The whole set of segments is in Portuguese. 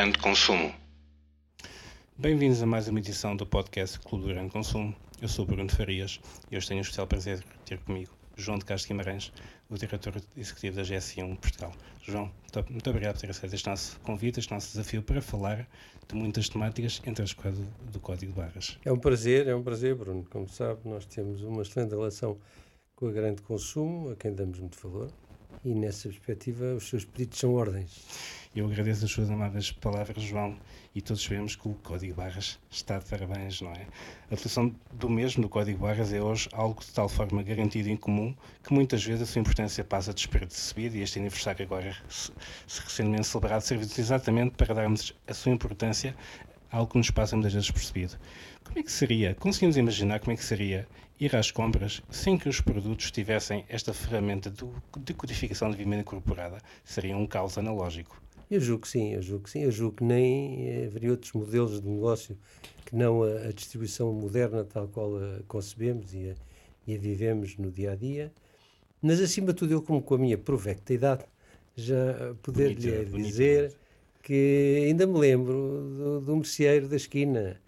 Do Grande Consumo. Bem-vindos a mais uma edição do podcast Clube do Grande Consumo. Eu sou Bruno Farias e hoje tenho o especial prazer de ter comigo João de Castro Guimarães, o diretor executivo da GSI1 Portugal. João, muito obrigado por ter aceito este nosso convite, este nosso desafio para falar de muitas temáticas, entre as quais do Código de Barras. É um prazer, é um prazer, Bruno. Como sabe, nós temos uma excelente relação com a grande consumo, a quem damos muito valor, e nessa perspectiva os seus pedidos são ordens. Eu agradeço as suas amáveis palavras, João, e todos sabemos que o Código Barras está de parabéns, não é? A utilização do mesmo, do Código Barras, é hoje algo de tal forma garantido e incomum que muitas vezes a sua importância passa despercebida e este aniversário agora, se, se recentemente celebrado, serve exatamente para darmos a sua importância algo que nos passa muitas vezes percebido. Como é que seria, conseguimos imaginar como é que seria ir às compras sem que os produtos tivessem esta ferramenta de codificação de vivenda incorporada? Seria um caos analógico. Eu julgo que sim, eu julgo que sim. Eu julgo que nem haveria outros modelos de negócio que não a, a distribuição moderna tal qual a concebemos e a, e a, vivemos no dia a dia. Mas, acima de tudo, eu, como com a minha provecta idade, já poder-lhe dizer que ainda me lembro do, do merceeiro da esquina,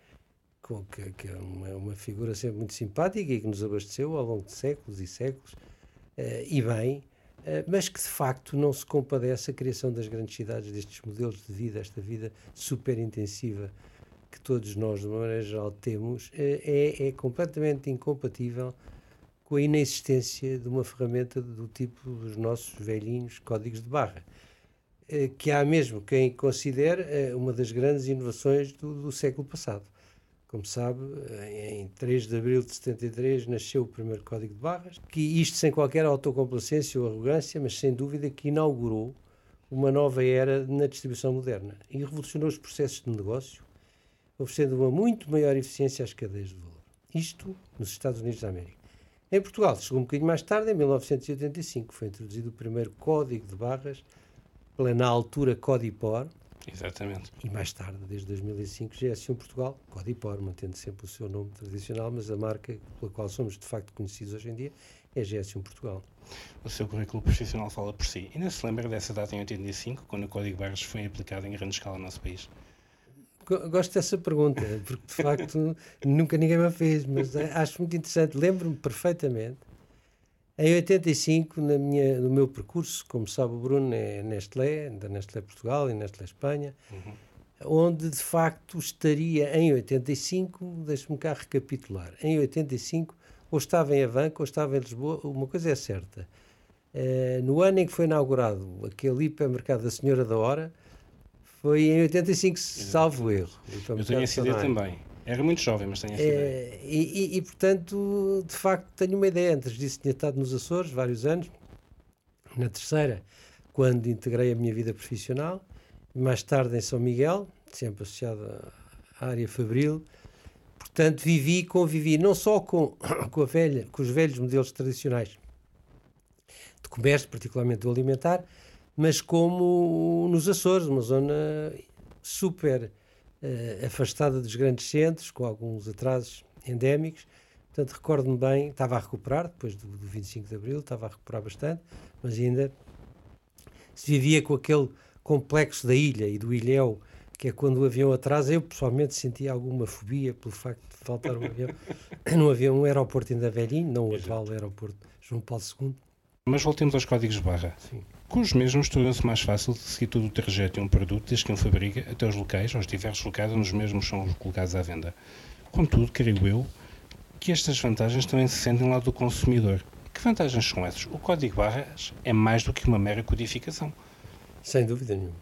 que, que é uma, uma, figura sempre muito simpática e que nos abasteceu ao longo de séculos e séculos, uh, e bem, eh, mas que de facto não se compadece a criação das grandes cidades, destes modelos de vida, esta vida super intensiva que todos nós, de uma maneira geral, temos, eh, é, é completamente incompatível com a inexistência de uma ferramenta do tipo dos nossos velhinhos códigos de barra, que há mesmo quem considere uma das grandes inovações do, do século passado. Como sabe, em 3 de abril de 73 nasceu o primeiro Código de Barras, que isto sem qualquer autocomplacência ou arrogância, mas sem dúvida que inaugurou uma nova era na distribuição moderna e revolucionou os processos de negócio, oferecendo uma muito maior eficiência às cadeias de valor. Isto nos Estados Unidos da América. Em Portugal, chegou um bocadinho mais tarde, em 1985, foi introduzido o primeiro Código de Barras, pela na altura Codipor, Exatamente. E mais tarde, desde 2005, GS1 Portugal, Codipor, mantendo sempre o seu nome tradicional, mas a marca pela qual somos de facto conhecidos hoje em dia é GS1 Portugal. O seu currículo profissional fala por si. Ainda se lembra dessa data em 85, quando o Código Barras foi aplicado em grande escala no nosso país? Gosto dessa pergunta, porque de facto nunca ninguém me fez, mas acho muito interessante. Lembro-me perfeitamente em 85, na minha, no meu percurso, como sabe o Bruno, é Nestlé, da Nestlé Portugal e Nestlé Espanha, uhum. onde de facto estaria em 85, deixe-me cá recapitular, em 85 ou estava em Avanca ou estava em Lisboa, uma coisa é certa. Uh, no ano em que foi inaugurado aquele hipermercado da Senhora da Hora, foi em 85, salvo erro. Eu tenho essa ideia também. Era muito jovem, mas tenho essa é, ideia. E, e, e, portanto, de facto, tenho uma ideia. Antes disso, tinha estado nos Açores vários anos. Na terceira, quando integrei a minha vida profissional. Mais tarde, em São Miguel, sempre associado à área fabril. Portanto, vivi e convivi não só com, com, a velha, com os velhos modelos tradicionais de comércio, particularmente do alimentar, mas como nos Açores, uma zona super uh, afastada dos grandes centros, com alguns atrasos endémicos. Portanto, recordo-me bem, estava a recuperar, depois do, do 25 de Abril, estava a recuperar bastante, mas ainda se vivia com aquele complexo da ilha e do ilhéu, que é quando o avião atrasa. Eu, pessoalmente, sentia alguma fobia pelo facto de faltar um avião. Não havia um aeroporto ainda velhinho, não o atual aeroporto João Paulo II. Mas voltemos aos códigos de barra. Sim os mesmos torna-se mais fácil de seguir todo o trajeto de um produto desde que um fabrica até os locais, aos diversos locais onde os mesmos são colocados à venda. Contudo, creio eu, que estas vantagens também se sentem lá do consumidor. Que vantagens são essas? O código de barras é mais do que uma mera codificação. Sem dúvida nenhuma.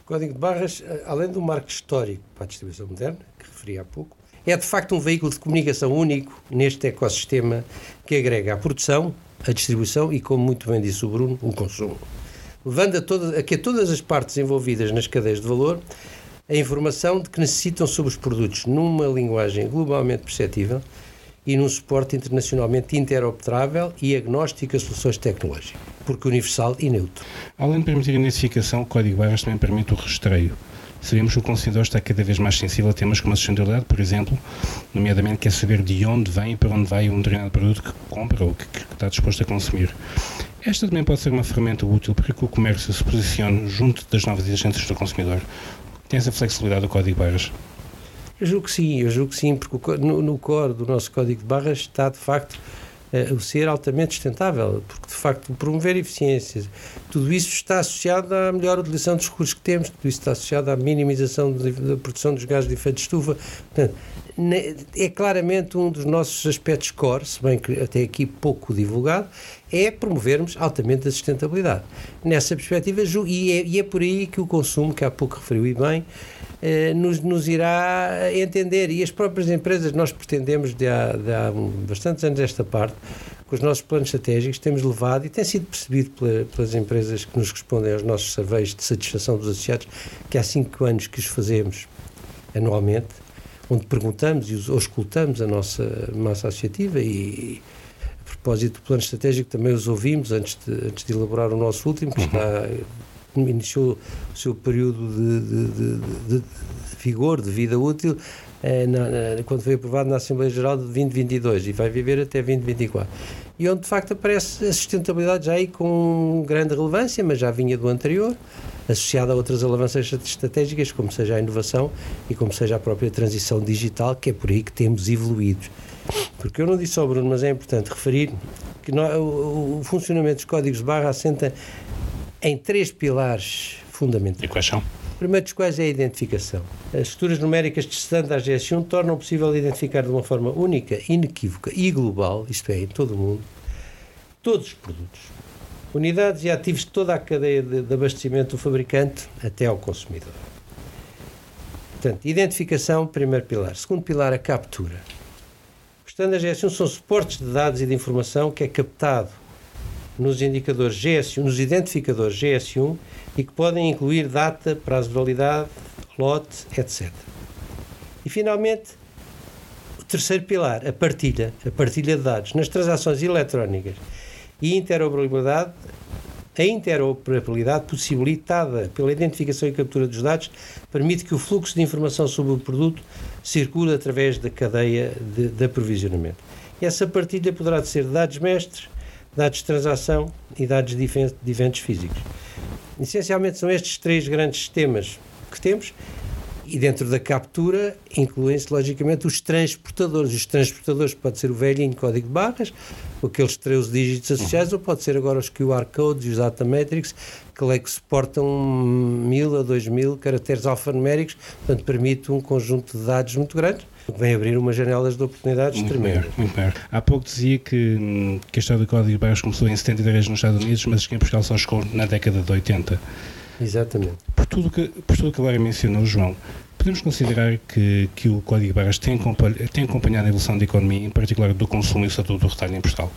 O código de barras, eh, além do marco histórico para a distribuição moderna, que referi há pouco, é de facto um veículo de comunicação único neste ecossistema que agrega a produção, a distribuição e, como muito bem disse o Bruno, o consumo levando a, todas, a que a todas as partes envolvidas nas cadeias de valor a informação de que necessitam sobre os produtos numa linguagem globalmente perceptível e num suporte internacionalmente interoperável e agnóstico a soluções tecnológicas, porque universal e neutro. Além de permitir a identificação, o código barras também permite o rastreio. Sabemos que o consumidor está cada vez mais sensível a temas como a sustentabilidade, por exemplo, nomeadamente quer saber de onde vem e para onde vai um determinado produto que compra ou que, que está disposto a consumir. Esta também pode ser uma ferramenta útil para que o comércio se posicione junto das novas exigências do consumidor. Tem essa flexibilidade do código de barras? Eu julgo que sim, eu julgo que sim, porque no, core do nosso código de barras está de facto uh, o ser altamente sustentável, porque de facto promover eficiências, tudo isso está associado à melhor utilização dos recursos que temos, tudo isso está associado à minimização da produção dos gases de efeito de estufa. Portanto, é claramente um dos nossos aspectos core, se bem que até aqui pouco divulgado, é promovermos altamente a sustentabilidade. Nessa perspectiva, e é, e é por aí que o consumo, que há pouco referiu e bem, eh, nos, nos irá entender. E as próprias empresas, nós pretendemos, de há, de há bastantes anos esta parte, com os nossos planos estratégicos, temos levado e tem sido percebido pela, pelas empresas que nos respondem aos nossos surveys de satisfação dos associados, que há cinco anos que os fazemos anualmente, onde perguntamos e ou escutamos a nossa massa associativa e propósito do plano estratégico também os ouvimos antes de, antes de elaborar o nosso último, que está iniciou o seu período de, de, de, de vigor, de vida útil, eh, na, na, quando foi aprovado na Assembleia Geral de 2022 e vai viver até 2024. E onde de facto aparece a sustentabilidade já aí com grande relevância, mas já vinha do anterior, associada a outras alavanças estratégicas, como seja a inovação e como seja a própria transição digital, que é por aí que temos evoluído. Porque eu não disse ao Bruno, mas é importante referir que o, o funcionamento dos códigos de barra assenta em três pilares fundamentais. E quais são? Primeiro dos quais é a identificação. As estruturas numéricas de standard GS1 tornam possível identificar de uma forma única, inequívoca e global, isto é, em todo o mundo, todos os produtos, unidades e ativos de toda a cadeia de, de abastecimento do fabricante até ao consumidor. Portanto, identificação, primeiro pilar. Segundo pilar, a captura. Os standards GS1 são suportes de dados e de informação que é captado nos indicadores GS1, nos identificadores GS1 e que podem incluir data, prazo de validade, lote, etc. E finalmente, o terceiro pilar, a partilha, a partilha de dados. Nas transações eletrónicas e interoperabilidade, a interoperabilidade possibilitada pela identificação e captura dos dados permite que o fluxo de informação sobre o produto circule através da cadeia de, de aprovisionamento. E essa partilha poderá ser dados mestres, dados de transação e dados de eventos físicos. Essencialmente são estes três grandes sistemas que temos e dentro da captura incluem-se logicamente os transportadores. Os transportadores pode ser o velhinho código de barras, aqueles 13 dígitos associados, ou pode ser agora os QR codes e os data metrics, que, é que suportam mil a dois mil caracteres alfanuméricos, portanto permite um conjunto de dados muito grande vem abrir umas janelas de oportunidades tremendas. Muito bem. Há pouco dizia que, que a história do Código de Barras começou em 73 nos Estados Unidos, mas aqui em Portugal só chegou na década de 80. Exatamente. Por tudo que, por tudo que agora mencionou, João, podemos considerar que, que o Código de Barras tem, tem acompanhado a evolução da economia, em particular do consumo e o setor do retalho em Portugal?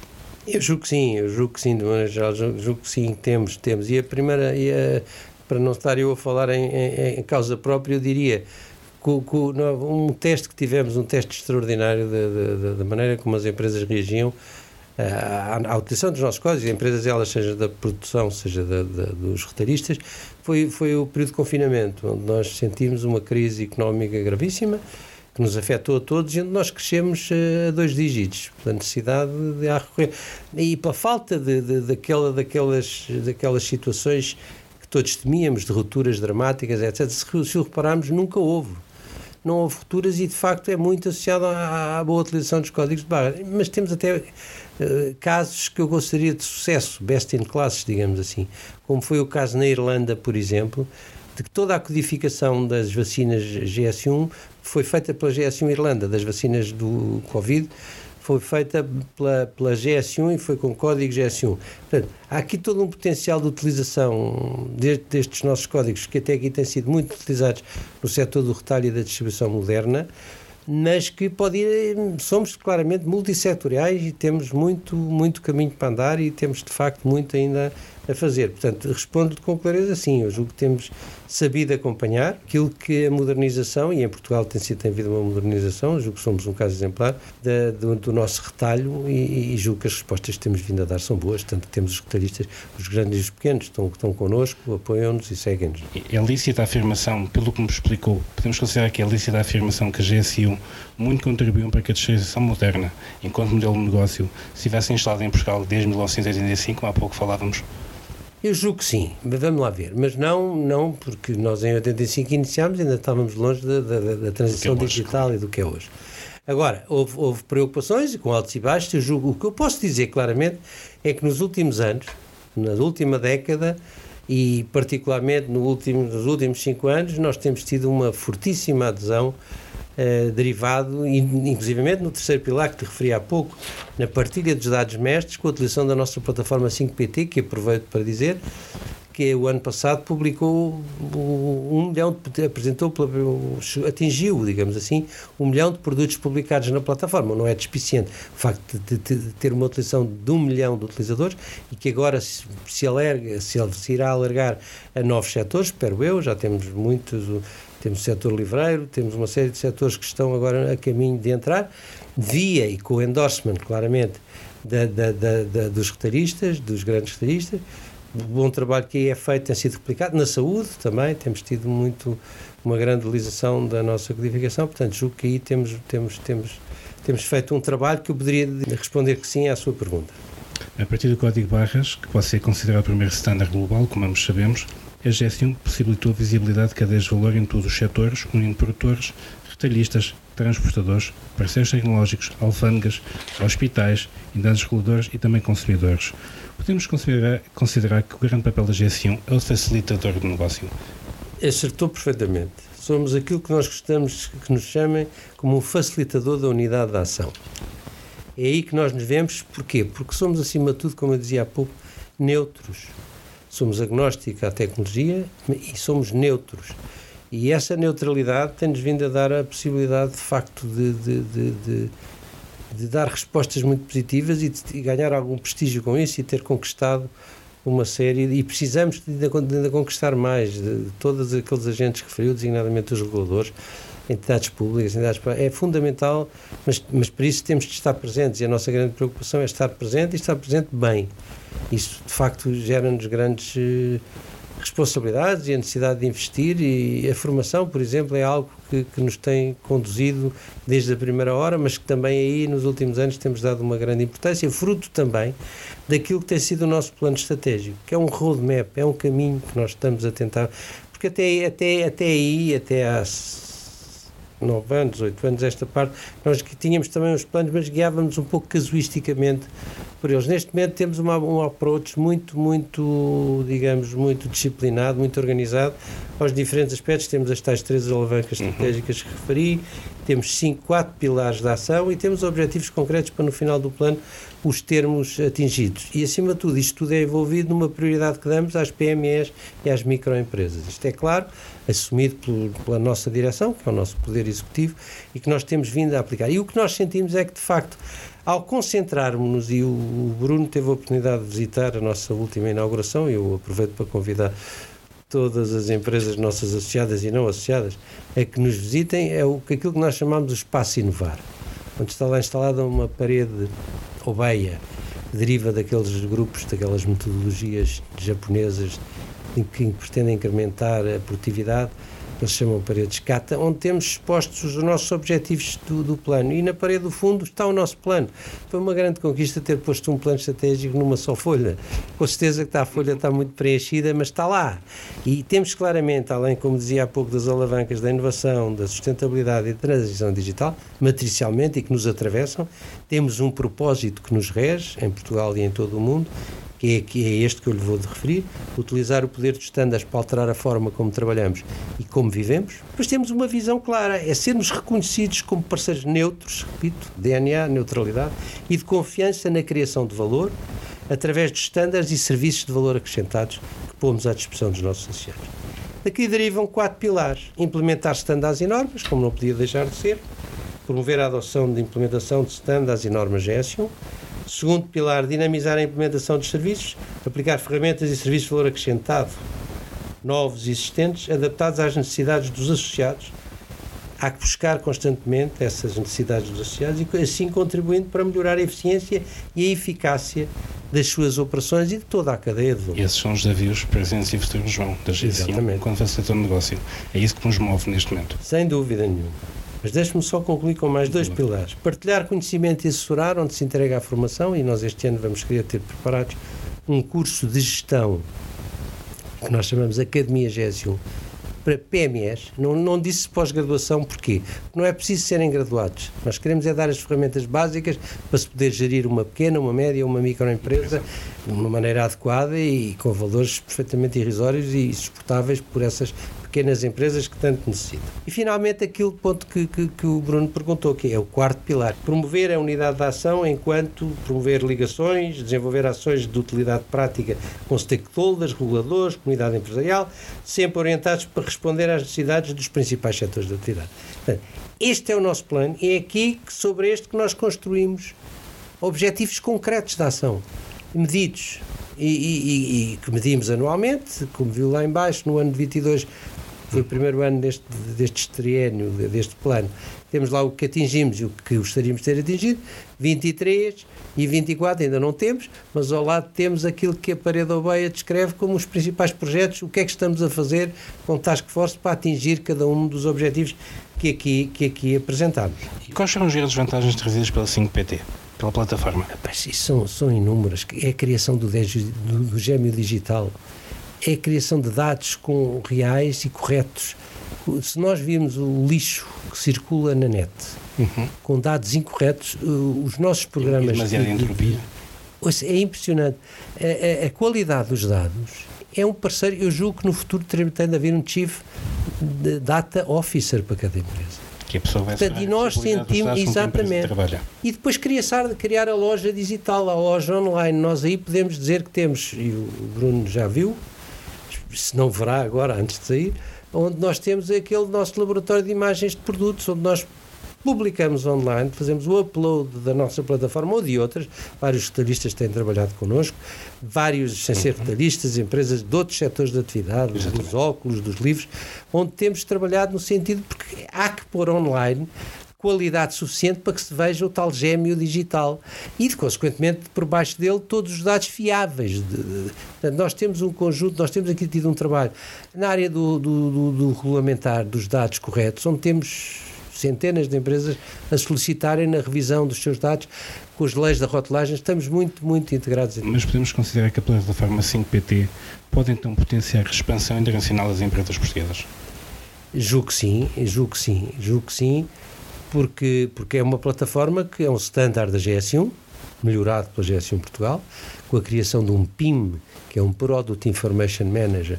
Eu julgo que sim, eu julgo que sim, de maneira geral, julgo, que sim, temos, temos. E a primeira, e a, para não estar eu a falar em, em, em causa própria, eu diria um teste que tivemos, um teste extraordinário da maneira como as empresas reagiam à, à, utilização dos nossos códigos, empresas elas, seja da produção, seja da, da, dos retalhistas, foi, foi o período de confinamento, onde nós sentimos uma crise económica gravíssima, que nos afetou a todos e onde nós crescemos eh, a dois dígitos, pela necessidade de recorrer. E pela falta de, de, daquela, daquelas, daquelas situações que todos temíamos, de rupturas dramáticas, etc. Se, se o repararmos, nunca houve não houve futuras e de facto é muito associado à, à boa utilização dos códigos de barra. Mas temos até uh, casos que eu gostaria de sucesso, best in classes, digamos assim, como foi o caso na Irlanda, por exemplo, de que toda a codificação das vacinas GS1 foi feita pela GS1 Irlanda, das vacinas do Covid, foi feita pela, pela GS1 e foi com código GS1. Portanto, há aqui todo um potencial de utilização de, destes nossos códigos que até aqui têm sido muito utilizados no setor do retalho e da distribuição moderna, mas que pode ir, somos claramente multissetoriais e temos muito, muito caminho para andar e temos de facto muito ainda a fazer. Portanto, respondo com clareza sim. Eu julgo que temos sabido acompanhar aquilo que a modernização, e em Portugal tem, tem havido uma modernização, julgo que somos um caso exemplar, da, do, do, nosso retalho e, e, julgo que as respostas que temos vindo a dar são boas. Tanto temos os retalhistas, os grandes e os pequenos, estão, estão connosco, apoiam-nos e seguem-nos. É lícita a afirmação, pelo que me explicou, podemos considerar que é lícita a afirmação que a GSU muito contribuiu para que a digitalização moderna, enquanto modelo de negócio, se tivesse instalado em Portugal desde 1985, há pouco falávamos eu julgo que sim, mas vamos lá ver. Mas não, não porque nós em 85 iniciámos ainda estávamos longe da, da, da transição é digital e do que é hoje. Agora, houve, houve preocupações e com altos e baixos. Eu julgo, o que eu posso dizer claramente é que nos últimos anos, na última década, e particularmente no último, nos últimos cinco anos, nós temos tido uma fortíssima adesão eh, derivado, inclusivamente no terceiro pilar que te referi há pouco, na partilha dos dados mestres com a utilização da nossa plataforma 5PT, que aproveito para dizer que o ano passado publicou um milhão, apresentou, atingiu, digamos assim, um milhão de produtos publicados na plataforma. Não é despiciente o facto de, de, de ter uma utilização de um milhão de utilizadores e que agora se, se, alerga, se, se irá alargar a novos setores, espero eu, já temos muitos temos o setor livreiro, temos uma série de setores que estão agora a caminho de entrar, via e com o endorsement, claramente, da, da, da, dos retalhistas, dos grandes retalhistas. O bom trabalho que aí é feito tem sido replicado. Na saúde também, temos tido muito uma grande utilização da nossa codificação, portanto, julgo que aí temos, temos, temos, temos feito um trabalho que eu poderia responder que sim à sua pergunta. A partir do código barras, que pode ser considerado o primeiro standard global, como ambos sabemos, a GS1 possibilitou a visibilidade de cadeias de valor em todos os setores, unindo produtores, retalhistas, transportadores, parceiros tecnológicos, alfândegas, hospitais, entidades reguladoras e também consumidores. Podemos considerar, considerar que o grande papel da GS1 é o facilitador do negócio? Acertou perfeitamente. Somos aquilo que nós gostamos que nos chamem como um facilitador da unidade de ação. É aí que nós nos vemos, porquê? Porque somos, acima de tudo, como eu dizia há pouco, neutros somos agnósticos à tecnologia e somos neutros. E essa neutralidade tem-nos vindo a dar a possibilidade, de facto, de, de, de, de, dar respostas muito positivas e de, ganhar algum prestígio com isso e ter conquistado uma série, e precisamos de ainda, conquistar mais, de, todos aqueles agentes que referiu, designadamente os reguladores, entidades públicas, entidades é fundamental, mas, mas para isso temos de estar presentes e a nossa grande preocupação é estar presente e estar presente bem. Isso, de facto, gera-nos grandes eh, responsabilidades e a necessidade de investir e a formação, por exemplo, é algo que, que, nos tem conduzido desde a primeira hora, mas que também aí nos últimos anos temos dado uma grande importância, fruto também daquilo que tem sido o nosso plano estratégico, que é um roadmap, é um caminho que nós estamos a tentar, porque até, até, até aí, até há nove anos, oito anos, esta parte, nós tínhamos também os planos, mas guiávamos um pouco casuisticamente por eles. Neste momento temos uma, um approach muito, muito, digamos, muito disciplinado, muito organizado aos diferentes aspectos. Temos as tais três alavancas uhum. estratégicas que referi, temos cinco, quatro pilares de ação e temos objetivos concretos para no final do plano os termos atingidos. E, acima de tudo, isto tudo é envolvido numa prioridade que damos às PMEs e às microempresas. Isto é claro, assumido pelo, pela nossa direção, que é o nosso poder executivo, e que nós temos vindo a aplicar. E o que nós sentimos é que, de facto, ao concentrarmos-nos, e o Bruno teve a oportunidade de visitar a nossa última inauguração, e eu aproveito para convidar todas as empresas nossas associadas e não associadas a que nos visitem, é o, aquilo que nós chamamos de espaço inovar, onde está lá instalada uma parede obeia, que deriva daqueles grupos, daquelas metodologias japonesas que pretendem incrementar a produtividade eles chamam paredes cata, onde temos expostos os nossos objetivos do, do, plano. E na parede do fundo está o nosso plano. Foi uma grande conquista ter posto um plano estratégico numa só folha. Com certeza que está, a folha está muito preenchida, mas está lá. E temos claramente, além, como dizia há pouco, das alavancas da inovação, da sustentabilidade e da transição digital, matricialmente e que nos atravessam, temos um propósito que nos rege, em Portugal e em todo o mundo, que é, que é este que eu lhe vou de referir, utilizar o poder dos estándares para alterar a forma como trabalhamos e como vivemos, mas temos uma visão clara, é sermos reconhecidos como parceiros neutros, repito, DNA, neutralidade, e de confiança na criação de valor, através dos estándares e serviços de valor acrescentados que pomos à disposição dos nossos associados. Daqui derivam quatro pilares. Implementar estándares e normas, como não podia deixar de ser, promover a adoção de implementação de estándares e normas GS1, Segundo pilar, dinamizar a implementação dos serviços, aplicar ferramentas e serviços de valor acrescentado novos e existentes, adaptados às necessidades dos associados. Há que buscar constantemente essas necessidades dos associados e assim contribuindo para melhorar a eficiência e a eficácia das suas operações e de toda a cadeia de valor. Esses são os desafios presentes e futuros, João, da GCM, quando facilita o negócio. É isso que nos move neste momento. Sem dúvida nenhuma. Mas deixe-me só concluir com mais dois pilares. Partilhar conhecimento e assessorar, onde se entrega a formação, e nós este ano vamos querer ter preparados um curso de gestão que nós chamamos Academia GSU para PMEs, não, não disse pós-graduação, porquê? Porque não é preciso serem graduados. Nós queremos é dar as ferramentas básicas para se poder gerir uma pequena, uma média, uma microempresa de uma maneira adequada e com valores perfeitamente irrisórios e suportáveis por essas pequenas empresas que tanto necessitam. E finalmente aquele ponto que, que, que, o Bruno perguntou, que é o quarto pilar. Promover a unidade de ação enquanto promover ligações, desenvolver ações de utilidade prática com stakeholders, reguladores, comunidade empresarial, sempre orientados para responder às necessidades dos principais setores de atividade. Portanto, este é o nosso plano e é aqui que, sobre este que nós construímos objetivos concretos de ação, medidos, e, e, e, que medimos anualmente, como viu lá embaixo, no ano de 22 foi o primeiro ano deste, deste triênio, deste plano. Temos lá o que atingimos e o que gostaríamos de ter atingido, 23 e 24 ainda não temos, mas ao lado temos aquilo que a Parede Obeia descreve como os principais projetos, o que é que estamos a fazer com Task Force para atingir cada um dos objetivos que aqui, que aqui apresentamos. E quais são as grandes vantagens trazidas pela 5PT? Pela plataforma? são, são inúmeras. É a criação do, do, do gêmeo digital é a criação de dados com reais e corretos. Se nós virmos o lixo que circula na net uhum. com dados incorretos, os nossos programas. E demasiada entropia. É impressionante. A, a, a, qualidade dos dados é um parceiro. Eu julgo que no futuro tem de haver um Chief Data Officer para cada empresa. Que a pessoa vai Portanto, e nós sentimos, exatamente. E depois criar, criar a loja digital, a loja online. Nós aí podemos dizer que temos, e o Bruno já viu, se não verá agora, antes de sair, onde nós temos aquele nosso laboratório de imagens de produtos, onde nós publicamos online, fazemos o upload da nossa plataforma ou de outras, vários retalhistas têm trabalhado connosco, vários, sem ser retalhistas, empresas de outros setores de atividade, Exatamente. dos óculos, dos livros, onde temos trabalhado no sentido, porque há que pôr online qualidade suficiente para que se veja o tal gêmeo digital e, consequentemente, por baixo dele todos os dados fiáveis. De, de, portanto, nós temos um conjunto, nós temos aqui tido um trabalho na área do, do, do, do regulamentar dos dados corretos, onde temos centenas de empresas a solicitarem na revisão dos seus dados com as leis da rotulagem, estamos muito, muito integrados. Mas podemos considerar que a plataforma 5PT pode então potenciar a expansão internacional das empresas portuguesas? Julgo que sim, julgo que sim, julgo que sim porque, porque é uma plataforma que é um standard da GS1, melhorado pela GS1 Portugal, com a criação de um PIM, que é um Product Information Manager,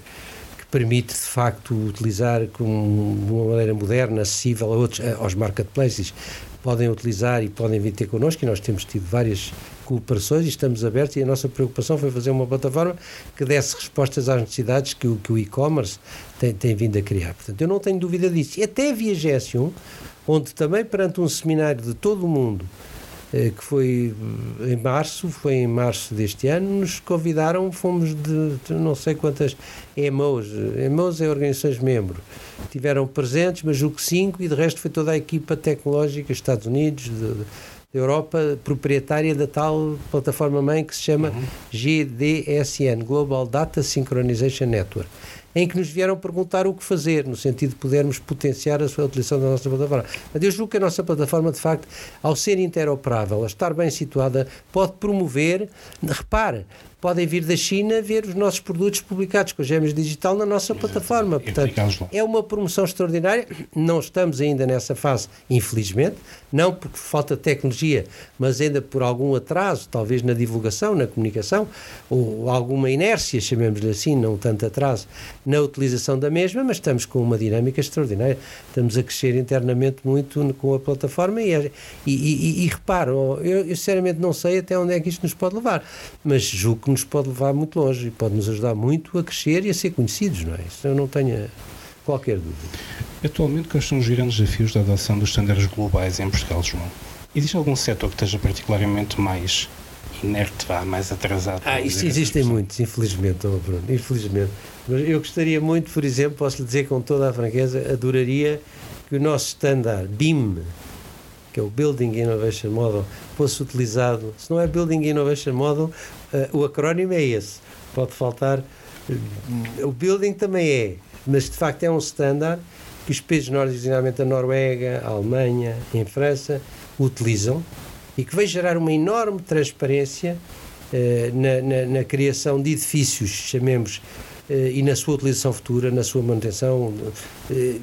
que permite de facto utilizar com, de uma maneira moderna, acessível a outros, aos marketplaces, podem utilizar e podem vir ter connosco, e nós temos tido várias cooperações e estamos abertos, e a nossa preocupação foi fazer uma plataforma que desse respostas às necessidades que o, que o e-commerce tem, tem vindo a criar. Portanto, eu não tenho dúvida disso. E até via GS1, onde também perante um seminário de todo o mundo, eh, que foi eh, em março, foi em março deste ano, nos convidaram, fomos de, de não sei quantas EMOs, EMOs é organizações membro, tiveram presentes, mas julgo que cinco, e de resto foi toda a equipa tecnológica, Estados Unidos, de, de Europa, proprietária da tal plataforma-mãe que se chama uhum. GDSN, Global Data Synchronization Network em que nos vieram perguntar o que fazer, no sentido de podermos potenciar a sua utilização da nossa plataforma. Mas eu julgo que a nossa plataforma, de facto, ao ser interoperável, a estar bem situada, pode promover, repare, podem vir da China ver os nossos produtos publicados com gêmeos digital na nossa plataforma. Portanto, é uma promoção extraordinária. Não estamos ainda nessa fase, infelizmente, não porque falta tecnologia, mas ainda por algum atraso, talvez na divulgação, na comunicação, ou alguma inércia, chamemos-lhe assim, não tanto atraso, na utilização da mesma, mas estamos com uma dinâmica extraordinária. Estamos a crescer internamente muito com a plataforma e, e, e, e reparo, eu, eu sinceramente não sei até onde é que isto nos pode levar, mas julgo que nos pode levar muito longe e pode nos ajudar muito a crescer e a ser conhecidos, não é? Isso eu não tenho qualquer dúvida. Atualmente, quais são os grandes desafios da adoção dos estándares globais em Portugal, João? Existe algum setor que esteja particularmente mais inerte, vá, mais atrasado. Ah, isso existem assim. muitos, infelizmente, oh Bruno, infelizmente. Mas eu gostaria muito, por exemplo, posso lhe dizer com toda a franqueza, adoraria que o nosso standard BIM, que é o Building Innovation Model, fosse utilizado. Se não é Building Innovation Model, uh, o acrónimo é esse. Pode faltar. O Building também é, mas de facto é um standard que os países nórdicos, a Noruega, a Alemanha, em França, utilizam e que vai gerar uma enorme transparência uh, na, na, na, criação de edifícios, chamemos, uh, e na sua utilização futura, na sua manutenção,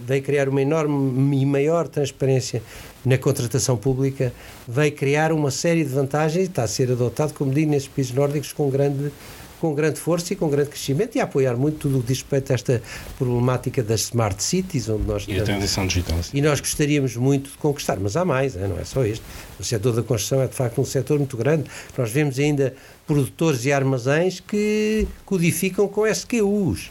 vai criar uma enorme e maior transparência na contratação pública, vai criar uma série de vantagens e está a ser adotado, como digo, nesses países nórdicos com grande com grande força e com grande crescimento e a apoiar muito tudo o que diz respeito a esta problemática das smart cities, onde nós e a transição digital. E nós gostaríamos muito de conquistar, mas há mais, não é só este. O setor da construção é de facto um setor muito grande. Nós vemos ainda produtores e armazéns que codificam com SQUs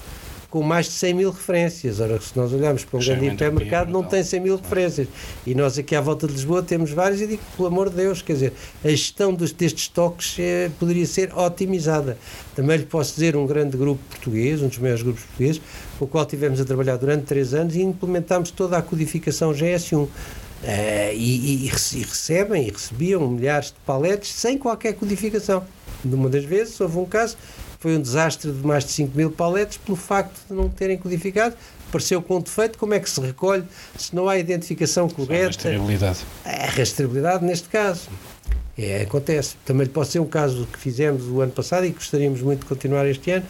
com mais de 100 mil referências. Ora, se nós olharmos para um grande hipermercado, não tem 100 mil referências. E nós aqui à volta de Lisboa temos vários e digo, pelo amor de Deus, quer dizer, a gestão dos, destes estoques eh, poderia ser otimizada. Também lhe posso dizer um grande grupo português, um dos maiores grupos portugueses, com o qual tivemos a trabalhar durante três anos e implementámos toda a codificação GS1. Uh, eh, e, e, e, recebem e recebiam milhares de paletes sem qualquer codificação. Numa das vezes houve um caso foi um desastre de mais de 5 mil paletes pelo facto de não terem codificado. Apareceu com defeito, como é que se recolhe se não há identificação correta? A rastreabilidade. A rastreabilidade neste caso. É, acontece. Também lhe posso ser um caso que fizemos o ano passado e gostaríamos muito de continuar este ano,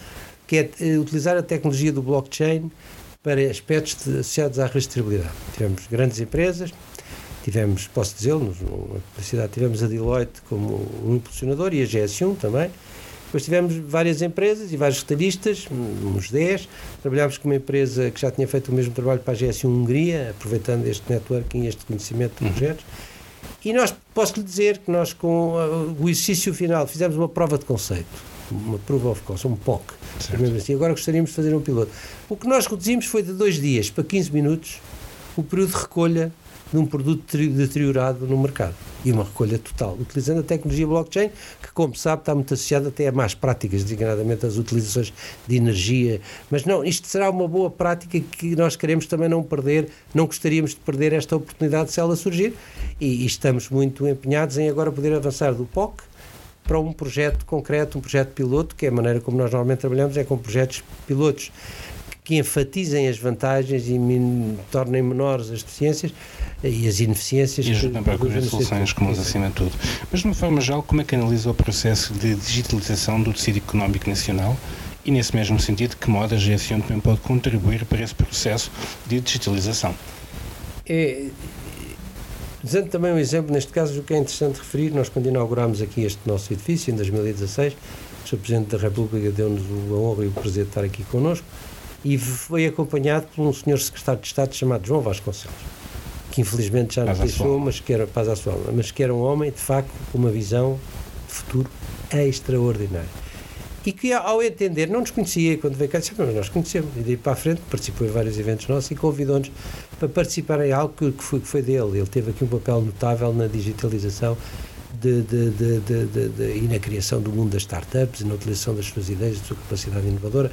que é eh, utilizar a tecnologia do blockchain para aspectos de, associados à rastreabilidade. Tivemos grandes empresas, tivemos, posso dizê-lo, na publicidade, tivemos a Deloitte como um impulsionador e a GS1 também, depois tivemos várias empresas e vários retalhistas, uns 10. Trabalhámos com uma empresa que já tinha feito o mesmo trabalho para a GSU Hungria, aproveitando este networking, este conhecimento de uhum. projetos. E nós, posso lhe dizer que nós, com uh, o exercício final, fizemos uma prova de conceito, uma proof of concept, um POC. Assim. Agora gostaríamos de fazer um piloto. O que nós reduzimos foi de dois dias para 15 minutos o período de recolha de um produto deteriorado no mercado. E uma recolha total, utilizando a tecnologia blockchain, que, como sabe, está muito associada até a mais práticas, designadamente as utilizações de energia. Mas não, isto será uma boa prática que nós queremos também não perder, não gostaríamos de perder esta oportunidade se ela surgir. E, e estamos muito empenhados em agora poder avançar do POC para um projeto concreto, um projeto piloto, que é a maneira como nós normalmente trabalhamos, é com projetos pilotos que enfatizem as vantagens e tornem menores as deficiências e as ineficiências. E ajudem para corrigir soluções comuns acima de tudo. Mas, de uma forma geral, como é que analisa o processo de digitalização do tecido económico nacional e, nesse mesmo sentido, que modo a GSM também pode contribuir para esse processo de digitalização? É, dizendo também um exemplo, neste caso, o que é interessante referir, nós quando inaugurámos aqui este nosso edifício, em 2016, o Sr. Presidente da República deu-nos a honra e o prazer de estar aqui connosco, e foi acompanhado por um senhor secretário de Estado chamado João Vasconcelos que infelizmente já nos deixou, mas que era, paz à sua alma, mas que era um homem, de facto, com uma visão de futuro extraordinária. E que, ao entender, não nos conhecia quando veio cá, disse, mas nós conhecemos. E daí para a frente participou em vários eventos nossos e convidou-nos para participar em algo que, que, foi, que foi dele. Ele teve aqui um papel notável na digitalização de, de, de, e na criação do mundo das startups e na utilização das suas ideias, da sua capacidade inovadora.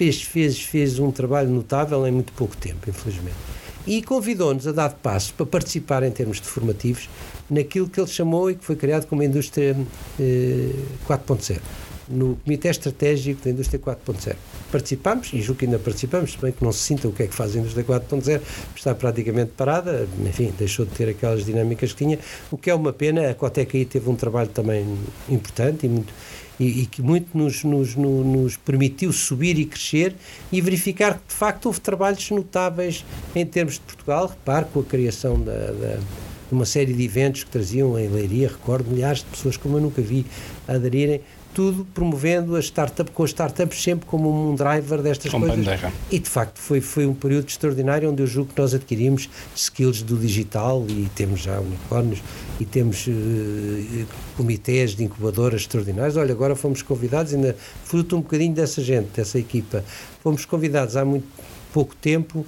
Fez, fez, fez um trabalho notável em muito pouco tempo, infelizmente. E convidou-nos a dar passo para participar em termos de formativos naquilo que ele chamou e que foi criado como indústria eh, 4.0 no Comitê Estratégico da Indústria 4.0. Participamos, e julgo que ainda participamos, bem que não se sinta o que é que faz a Indústria 4.0, está praticamente parada, enfim, deixou de ter aquelas dinâmicas que tinha, o que é uma pena, a Coteca aí teve um trabalho também importante e muito e, e que muito nos, nos, nos, permitiu subir e crescer e verificar que de facto houve trabalhos notáveis em termos de Portugal. Repare com a criação da, da de uma série de eventos que traziam em Leiria, recordo milhares de pessoas como eu nunca vi aderirem tudo promovendo a startup, com as startups sempre como um driver destas com coisas. Bandeira. E de facto foi, foi um período extraordinário onde eu julgo que nós adquirimos skills do digital e temos já unicórnios e temos uh, comitês de incubadoras extraordinários. Olha, agora fomos convidados, ainda fruto um bocadinho dessa gente, dessa equipa, fomos convidados há muito pouco tempo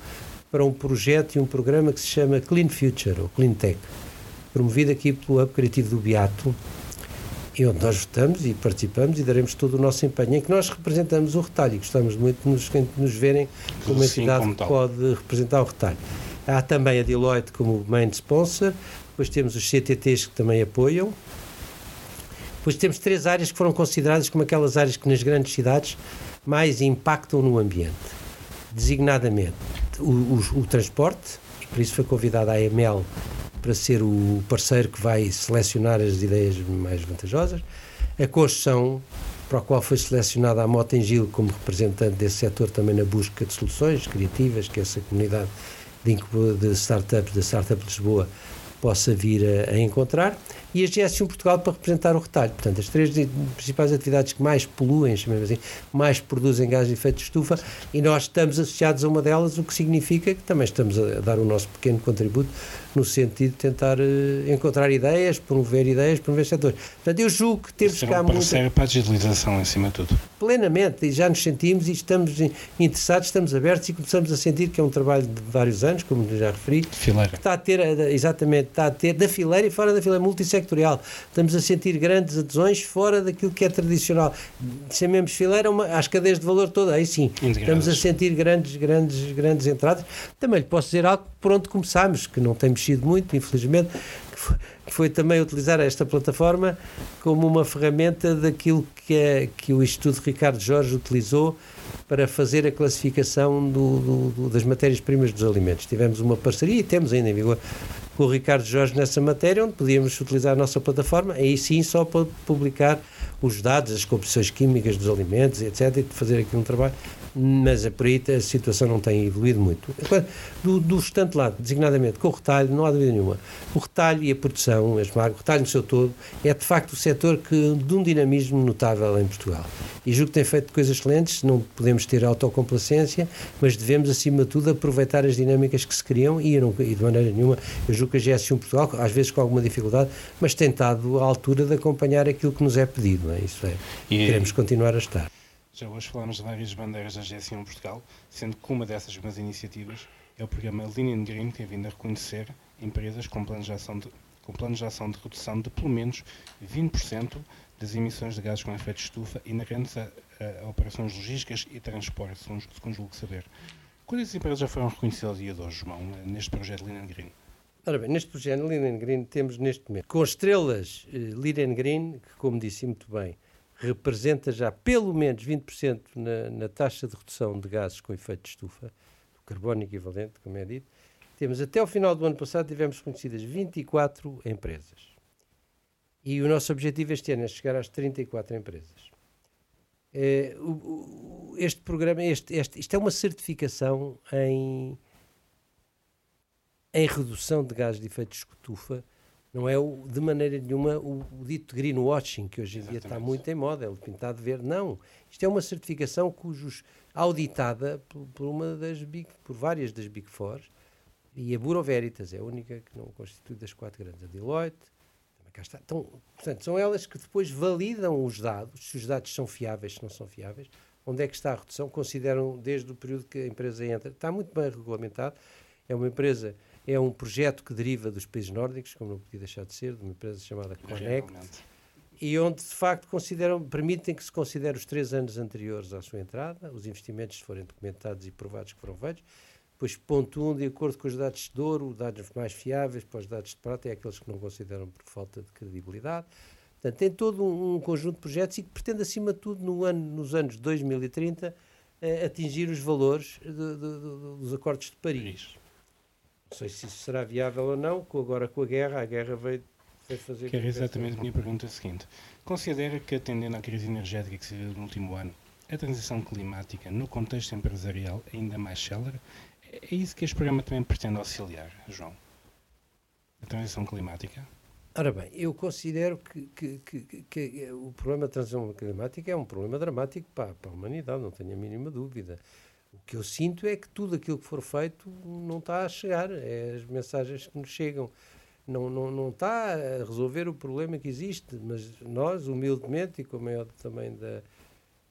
para um projeto e um programa que se chama Clean Future, ou Clean Tech, promovido aqui pelo Hub Criativo do Beato, e onde nós votamos e participamos e daremos todo o nosso empenho, em que nós representamos o retalho e gostamos muito de nos, de nos verem como uma entidade como que pode representar o retalho. Há também a Deloitte como main sponsor, depois temos os CTTs que também apoiam, depois temos três áreas que foram consideradas como aquelas áreas que nas grandes cidades mais impactam no ambiente. Designadamente, o, o, o transporte, e por isso foi convidada a AML para ser o parceiro que vai selecionar as ideias mais vantajosas. A construção, para a qual foi selecionada a Motengil como representante desse setor também na busca de soluções criativas, que essa comunidade de, startups da Startup Lisboa possa vir a, a encontrar e a GS1 Portugal para representar o retalho. Portanto, as três principais atividades que mais poluem, chamemos assim, mais produzem gás de efeito de estufa e nós estamos associados a uma delas, o que significa que também estamos a dar o nosso pequeno contributo no sentido de tentar uh, encontrar ideias, promover ideias, promover setores. Portanto, eu julgo que temos cá muito... Serve para a digitalização, em cima de tudo. Plenamente, e já nos sentimos e estamos interessados, estamos abertos e começamos a sentir que é um trabalho de vários anos, como já referi. Fileira. Que está a ter, eh, exatamente, está a ter, da fileira e fora da fileira, multissectorial. Estamos a sentir grandes adesões fora daquilo que é tradicional. Chamemos fileira uma, às cadeias de valor toda, aí sim. Estamos a sentir grandes, grandes, grandes entradas. Também lhe posso dizer algo por onde começámos, que não temos mexido muito, infelizmente, que foi, que foi, também utilizar esta plataforma como uma ferramenta daquilo que, é, que o Instituto Ricardo Jorge utilizou para fazer a classificação do, do, do, das matérias-primas dos alimentos. Tivemos uma parceria e temos ainda em vigor com o Ricardo Jorge nessa matéria, onde podíamos utilizar a nossa plataforma, aí sim só para publicar os dados, as composições químicas dos alimentos, etc., e fazer aqui um trabalho mas por aí a situação não tem evoluído muito. Do, do restante lado, designadamente com o retalho, não há dúvida nenhuma. O retalho e a produção, marcas, o retalho no seu todo, é de facto o setor que, de um dinamismo notável em Portugal. E julgo que tem feito coisas excelentes, não podemos ter autocomplacência, mas devemos, acima de tudo, aproveitar as dinâmicas que se criam e, não, e de maneira nenhuma, eu julgo que a GS1 Portugal, às vezes com alguma dificuldade, mas tem estado à altura de acompanhar aquilo que nos é pedido, não é? Isso é. E, Queremos continuar a estar. Já hoje falamos de várias bandeiras da GSI1 Portugal, sendo que uma dessas grandes iniciativas é o programa Lean Green, que tem vindo a reconhecer empresas com planos de ação de, com planos de, ação de redução de pelo menos 20% das emissões de gases com efeito de estufa inerentes a, a, a operações logísticas e transporte, segundo conjugo saber. Quantas empresas já foram reconhecidas dia de hoje, João, neste projeto Lean Green? Ora bem, neste projeto Lean Green temos neste momento, com estrelas uh, Lean Green, que como disse muito bem, representa já pelo menos 20% na, na taxa de redução de gases com efeito de estufa, do carbono equivalente, como é dito. Temos até o final do ano passado tivemos conhecidas 24 empresas. E o nosso objetivo este ano é chegar às 34 empresas. É, este programa, este, este, isto é uma certificação em, em redução de gases de efeito de estufa não é o, de maneira nenhuma o, o, dito greenwashing, que hoje em dia está muito em moda, é o pintado verde. Não. Isto é uma certificação cujos, auditada por, por, uma das big, por várias das Big Four, e a Bureau Veritas é a única que não constitui das quatro grandes. A Deloitte, também cá está. Então, portanto, são elas que depois validam os dados, se os dados são fiáveis, se não são fiáveis, onde é que está a redução, consideram desde o período que a empresa entra. Está muito bem regulamentado. É uma empresa é um projeto que deriva dos países nórdicos, como não podia deixar de ser, de uma empresa chamada Connect, e onde de facto consideram, permitem que se considere os três anos anteriores à sua entrada, os investimentos forem documentados e provados que foram feitos, depois ponto 1, um, de acordo com os dados de ouro, dados mais fiáveis, para os dados de prata, é aqueles que não consideram por falta de credibilidade. Portanto, tem todo um, um conjunto de projetos e que pretende, acima de tudo, no ano, nos anos 2030, eh, atingir os valores dos acordos de Paris. Não sei se isso será viável ou não, agora com a guerra, a guerra veio, veio fazer... Que era exatamente a minha pergunta seguinte. Considera que, atendendo à crise energética que se viu no último ano, a transição climática, no contexto empresarial, é ainda mais célere? É isso que este programa também pretende auxiliar, João? A transição climática? Ora bem, eu considero que, que, que, que, o problema da transição climática é um problema dramático para, para a humanidade, não tenho a mínima dúvida. O que eu sinto é que tudo aquilo que for feito não está a chegar, é as mensagens que nos chegam. Não, não, não está a resolver o problema que existe, mas nós, humildemente e com a maior também da,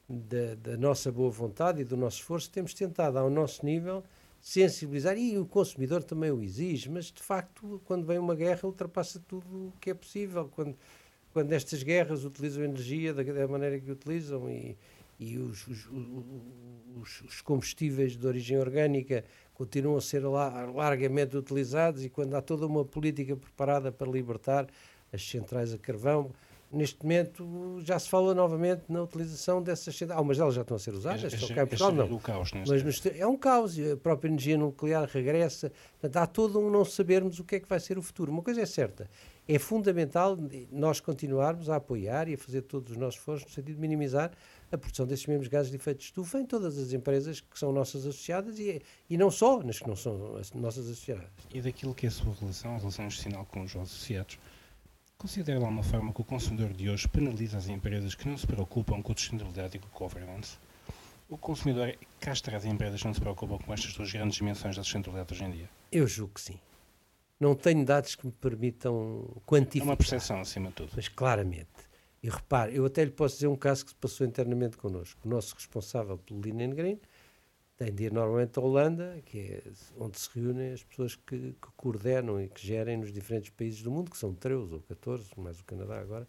da, da, nossa boa vontade e do nosso esforço, temos tentado, ao nosso nível, sensibilizar, e o consumidor também o exige, mas de facto, quando vem uma guerra, ultrapassa tudo o que é possível. Quando, quando nestas guerras utilizam energia da, da maneira que utilizam e, e os, os, os, os, combustíveis de origem orgânica continuam a ser largamente utilizados e quando há toda uma política preparada para libertar as centrais a carvão, neste momento já se fala novamente na utilização dessas centrais. Algumas delas já estão a ser usadas, este, estão cá em Portugal, não. Caos, Mas é um caos, a própria energia nuclear regressa, portanto, há todo um não sabermos o que é que vai ser o futuro. Uma coisa é certa, é fundamental nós continuarmos a apoiar e a fazer todos os nossos esforços no sentido de minimizar a produção desses mesmos gases de efeito de estufa em todas as empresas que são nossas associadas e, e não só nas que não são as nossas associadas. E daquilo que é a sua relação, a relação institucional com os associados, considera de alguma forma que o consumidor de hoje penaliza as empresas que não se preocupam com a sustentabilidade e com o governance? O consumidor castra as empresas que não se preocupam com estas duas grandes dimensões da sustentabilidade hoje em dia? Eu julgo que sim. Não tenho dados que me permitam quantificar. É uma percepção, acima de tudo. Mas claramente e repare, eu até lhe posso dizer um caso que se passou internamente connosco. O nosso responsável pelo Lean Green tem de ir normalmente à Holanda, que é onde se reúnem as pessoas que, que, coordenam e que gerem nos diferentes países do mundo, que são 13 ou 14, mais o Canadá agora,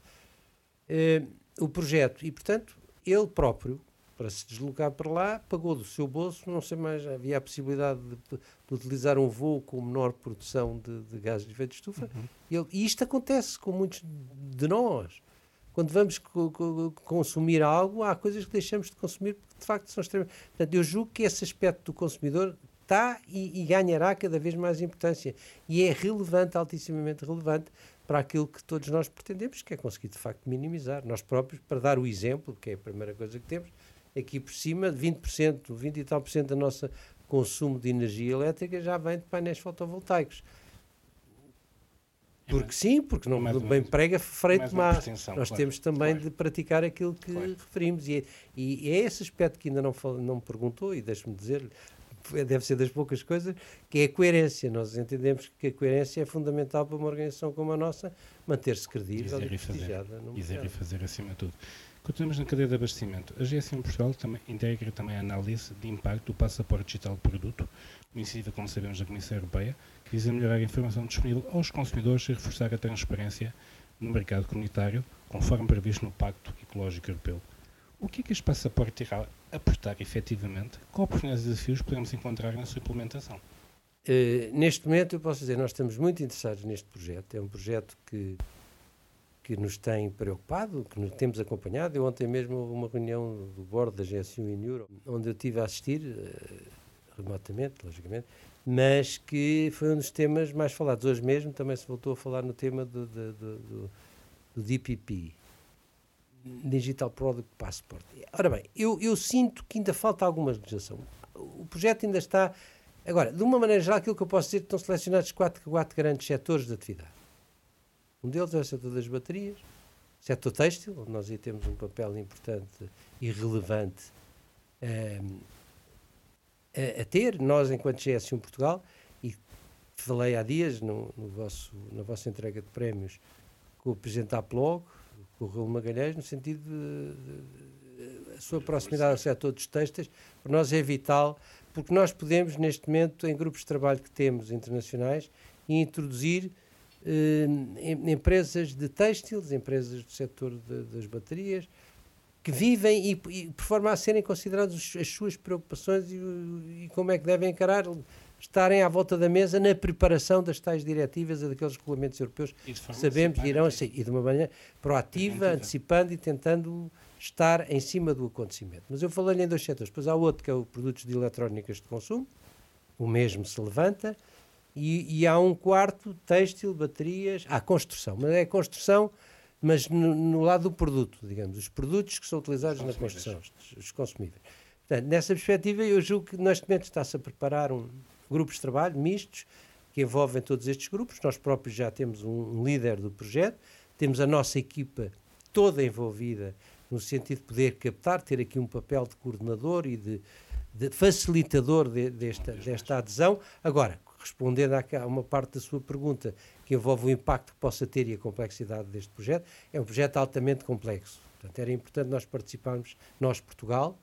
eh, o projeto. E, portanto, ele próprio, para se deslocar para lá, pagou do seu bolso, não sei mais, havia a possibilidade de, de utilizar um voo com menor produção de, de gases de efeito de estufa. Uhum. Ele, e isto acontece com muitos de nós quando vamos co co consumir algo, há coisas que deixamos de consumir porque de facto são extremamente. Portanto, eu julgo que esse aspecto do consumidor está e, e, ganhará cada vez mais importância. E é relevante, altissimamente relevante, para aquilo que todos nós pretendemos, que é conseguir de facto minimizar. Nós próprios, para dar o exemplo, que é a primeira coisa que temos, aqui por cima, 20%, 20 e tal por cento da nossa consumo de energia elétrica já vem de painéis fotovoltaicos. Porque sim, porque não mais bem prega freito má. Nós claro, temos também claro. de praticar aquilo que claro. referimos. E é, e é esse aspecto que ainda não, não me perguntou, e deixe-me dizer deve ser das poucas coisas, que é a coerência. Nós entendemos que a coerência é fundamental para uma organização como a nossa manter-se credível e, e prestigiada. Dizer e fazer acima de tudo. Continuamos na cadeia de abastecimento. A GSM Portugal também integra também a análise de impacto do passaporte digital de produto, iniciativa, como sabemos, da Comissão Europeia, que visa melhorar a informação disponível aos consumidores e reforçar a transparência no mercado comunitário, conforme previsto no Pacto Ecológico Europeu. O que é que este passaporte irá aportar efetivamente? Qual oportunidades e desafios podemos encontrar na sua implementação? Uh, neste momento, eu posso dizer, nós estamos muito interessados neste projeto. É um projeto que que nos tem preocupado, que nos temos acompanhado. Eu ontem mesmo houve uma reunião do bordo da GSU em Euro, onde eu tive a assistir, uh, remotamente, logicamente, mas que foi um dos temas mais falados. Hoje mesmo também se voltou a falar no tema do, do, do, do DPP, Digital Product Passport. Ora bem, eu, eu sinto que ainda falta alguma legislação. O projeto ainda está... Agora, de uma maneira geral, aquilo que eu posso dizer é que estão selecionados quatro, quatro grandes setores de atividade um deles é o setor das baterias, setor têxtil, onde nós aí temos um papel importante e relevante um, ehm, a, a, ter, nós enquanto GS1 Portugal, e falei há dias no, no vosso, na vossa entrega de prémios com o Presidente da Aplog, com o Raul Magalhães, no sentido de, de, a sua proximidade ao setor dos têxteis, para nós é vital, porque nós podemos, neste momento, em grupos de trabalho que temos internacionais, introduzir eh, empresas de têxteis, empresas do setor de, das baterias, que vivem e, e, por forma a serem consideradas as suas preocupações e, e, como é que devem encarar estarem à volta da mesa na preparação das tais diretivas e daqueles regulamentos europeus sabemos irão assim, e de uma maneira proativa, antecipando e tentando estar em cima do acontecimento. Mas eu falei-lhe em dois setores, depois há outro que é o produtos de eletrónicas de consumo, o mesmo se levanta, e, e há um quarto, têxtil, baterias, há construção, mas é construção, mas no, no, lado do produto, digamos, os produtos que são utilizados na construção, os, os consumíveis. Portanto, nessa perspectiva, eu julgo que neste momento está-se a preparar um grupos de trabalho mistos que envolvem todos estes grupos. Nós próprios já temos um, um líder do projeto, temos a nossa equipa toda envolvida no sentido de poder captar, ter aqui um papel de coordenador e de, de facilitador de, desta, desta adesão. Agora, respondendo a uma parte da sua pergunta que envolve o impacto que possa ter e a complexidade deste projeto, é um projeto altamente complexo. Portanto, era importante nós participarmos, nós, Portugal,